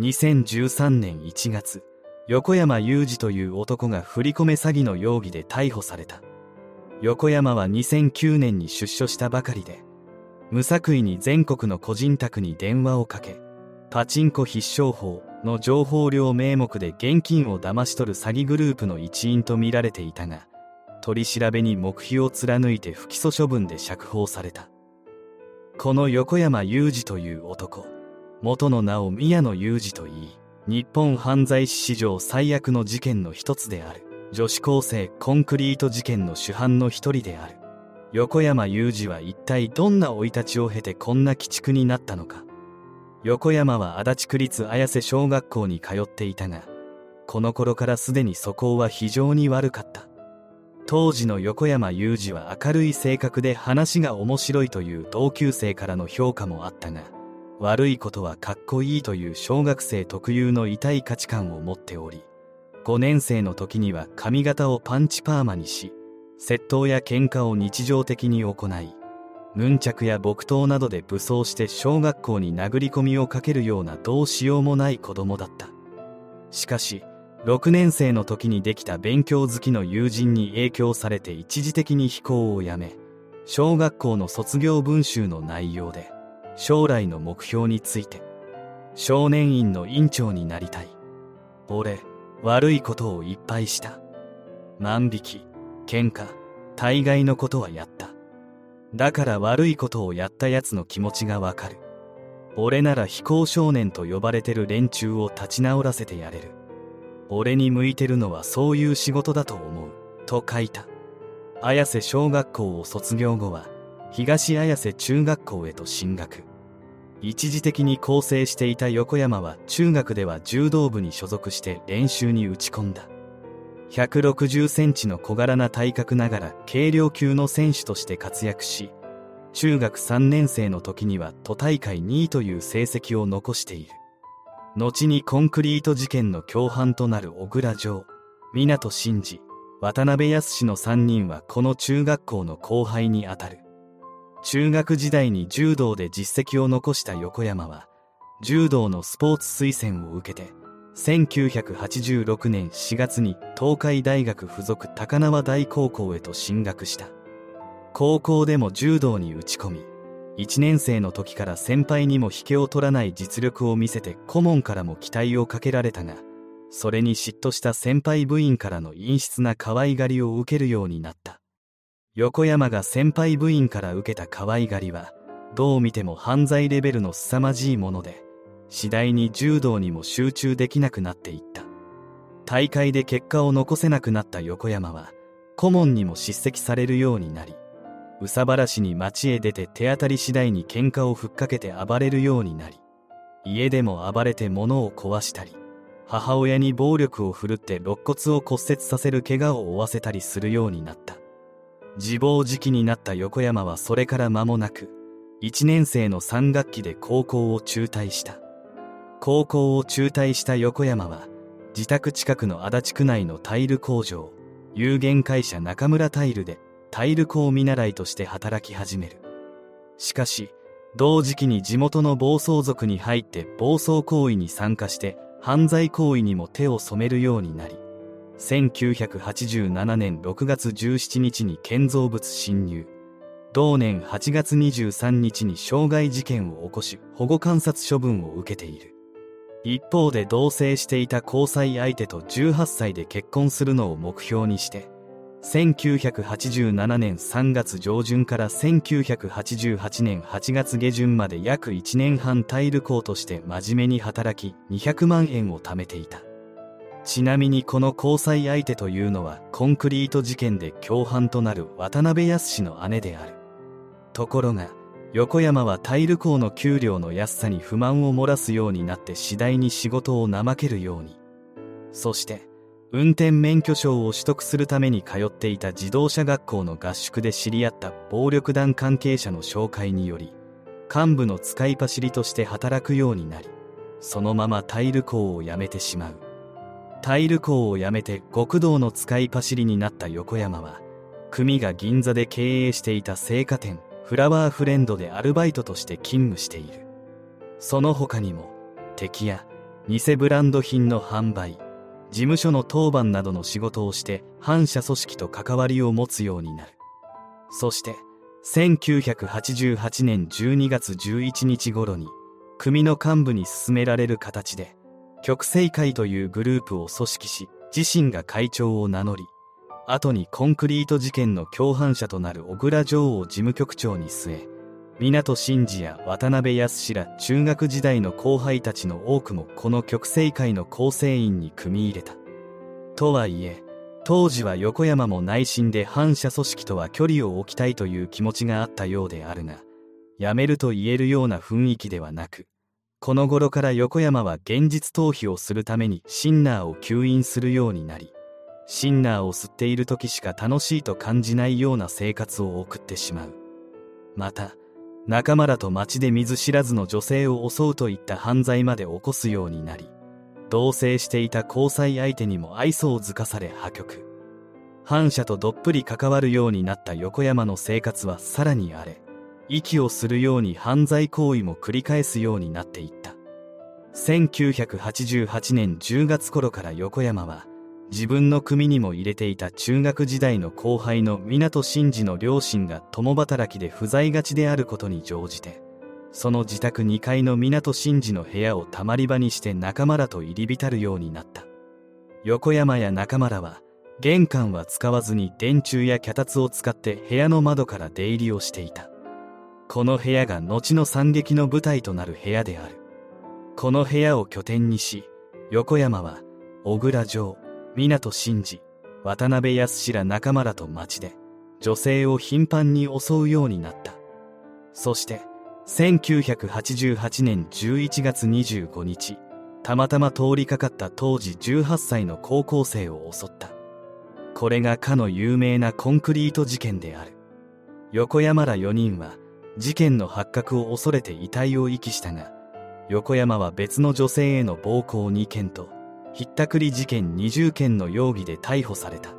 2013年1月横山裕二という男が振り込め詐欺の容疑で逮捕された。横山は2009年に出所したばかりで無作為に全国の個人宅に電話をかけパチンコ必勝法の情報量名目で現金を騙し取る詐欺グループの一員とみられていたが取り調べに黙秘を貫いて不起訴処分で釈放された。この横山裕二という男元の名を宮野裕二といい日本犯罪史史上最悪の事件の一つである。女子高生コンクリート事件の主犯の一人である。横山裕二は一体どんな生い立ちを経てこんな鬼畜になったのか。横山は足立区立綾瀬小学校に通っていたがこの頃からすでに素行は非常に悪かった。当時の横山裕二は明るい性格で話が面白いという同級生からの評価もあったが悪いことはかっこいいという小学生特有の痛い価値観を持っており5年生の時には髪型をパンチパーマにし窃盗や喧嘩を日常的に行いヌンチャクや木刀などで武装して小学校に殴り込みをかけるようなどうしようもない子供だった。しかし6年生の時にできた勉強好きの友人に影響されて一時的に飛行をやめ小学校の卒業文集の内容で将来の目標について少年院の院長になりたい。俺悪いことをいっぱいした。万引き喧嘩大概のことはやった。だから悪いことをやった奴の気持ちがわかる。俺なら非行少年と呼ばれてる連中を立ち直らせてやれる。俺に向いてるのはそういう仕事だと思う。と書いた。綾瀬小学校を卒業後は東綾瀬中学校へと進学。一時的に構成していた横山は中学では柔道部に所属して練習に打ち込んだ。160センチの小柄な体格ながら軽量級の選手として活躍し中学3年生の時には都大会2位という成績を残している。後にコンクリート事件の共犯となる小倉城湊真二渡辺康の3人はこの中学校の後輩にあたる。中学時代に柔道で実績を残した横山は柔道のスポーツ推薦を受けて1986年4月に東海大学附属高輪大高校へと進学した。高校でも柔道に打ち込み1年生の時から先輩にも引けを取らない実力を見せて顧問からも期待をかけられたがそれに嫉妬した先輩部員からの陰湿な可愛がりを受けるようになった。横山が先輩部員から受けた可愛がりはどう見ても犯罪レベルの凄まじいもので次第に柔道にも集中できなくなっていった。大会で結果を残せなくなった横山は顧問にも叱責されるようになり憂さ晴らしに街へ出て手当たり次第に喧嘩をふっかけて暴れるようになり家でも暴れて物を壊したり母親に暴力を振るって肋骨を骨折させる怪我を負わせたりするようになった。自暴自棄になった横山はそれから間もなく1年生の3学期で高校を中退した。高校を中退した横山は自宅近くの足立区内のタイル工場有限会社中村タイルでタイル工見習いとして働き始める。しかし同時期に地元の暴走族に入って暴走行為に参加して犯罪行為にも手を染めるようになり1987年6月17日に建造物侵入。同年8月23日に傷害事件を起こし保護観察処分を受けている。一方で同棲していた交際相手と18歳で結婚するのを目標にして1987年3月上旬から1988年8月下旬まで約1年半タイル工として真面目に働き200万円を貯めていた。ちなみにこの交際相手というのはコンクリート事件で共犯となる渡辺康の姉である。ところが横山はタイル工の給料の安さに不満を漏らすようになって次第に仕事を怠けるように。そして運転免許証を取得するために通っていた自動車学校の合宿で知り合った暴力団関係者の紹介により幹部の使い走りとして働くようになりそのままタイル工を辞めてしまう。タイル工を辞めて極道の使い走りになった横山は組が銀座で経営していた青果店フラワーフレンドでアルバイトとして勤務している。その他にも敵や偽ブランド品の販売事務所の当番などの仕事をして反社組織と関わりを持つようになる。そして1988年12月11日頃に組の幹部に進められる形で極西会というグループを組織し自身が会長を名乗り後にコンクリート事件の共犯者となる小倉城を事務局長に据え港真司や渡辺康ら中学時代の後輩たちの多くもこの極西会の構成員に組み入れた。とはいえ当時は横山も内心で反社組織とは距離を置きたいという気持ちがあったようであるが辞めると言えるような雰囲気ではなくこの頃から横山は現実逃避をするためにシンナーを吸引するようになりシンナーを吸っている時しか楽しいと感じないような生活を送ってしまう。また仲間らと街で見ず知らずの女性を襲うといった犯罪まで起こすようになり同棲していた交際相手にも愛想をづかされ破局。反社とどっぷり関わるようになった横山の生活はさらに荒れ息をするように犯罪行為も繰り返すようになっていった。1988年10月頃から横山は自分の組にも入れていた中学時代の後輩の港真司の両親が共働きで不在がちであることに乗じてその自宅2階の港真司の部屋をたまり場にして仲間らと入り浸るようになった。横山や仲間らは玄関は使わずに電柱や脚立を使って部屋の窓から出入りをしていた。この部屋が後の惨劇の舞台となる部屋である。この部屋を拠点にし横山は小倉城港真司渡辺康ら仲間らと町で女性を頻繁に襲うようになった。そして1988年11月25日たまたま通りかかった当時18歳の高校生を襲った。これがかの有名なコンクリート事件である。横山ら4人は事件の発覚を恐れて遺体を遺棄したが横山は別の女性への暴行2件とひったくり事件20件の容疑で逮捕された。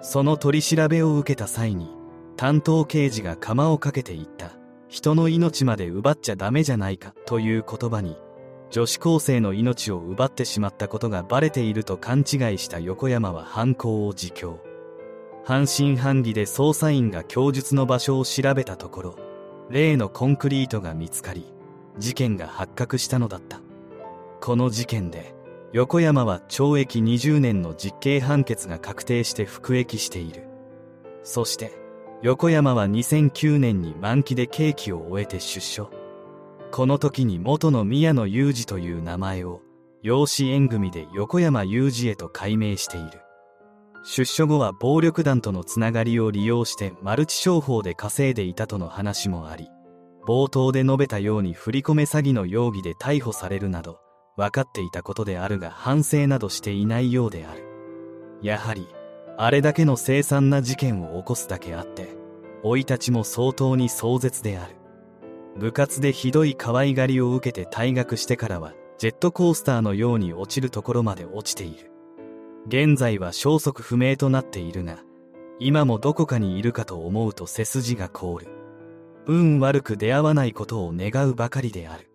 その取り調べを受けた際に担当刑事が釜をかけていった。人の命まで奪っちゃダメじゃないかという言葉に女子高生の命を奪ってしまったことがバレていると勘違いした横山は犯行を自供。半信半疑で捜査員が供述の場所を調べたところ例のコンクリートが見つかり事件が発覚したのだった。この事件で横山は懲役20年の実刑判決が確定して服役している。そして横山は2009年に満期で刑期を終えて出所。この時に元の宮野裕二という名前を養子縁組で横山裕二へと改名している。出所後は暴力団とのつながりを利用してマルチ商法で稼いでいたとの話もあり冒頭で述べたように振り込め詐欺の容疑で逮捕されるなど分かっていたことであるが反省などしていないようである。やはりあれだけの凄惨な事件を起こすだけあって生い立ちも相当に壮絶である。部活でひどい可愛がりを受けて退学してからはジェットコースターのように落ちるところまで落ちている。現在は消息不明となっているが今もどこかにいるかと思うと背筋が凍る。運悪く出会わないことを願うばかりである。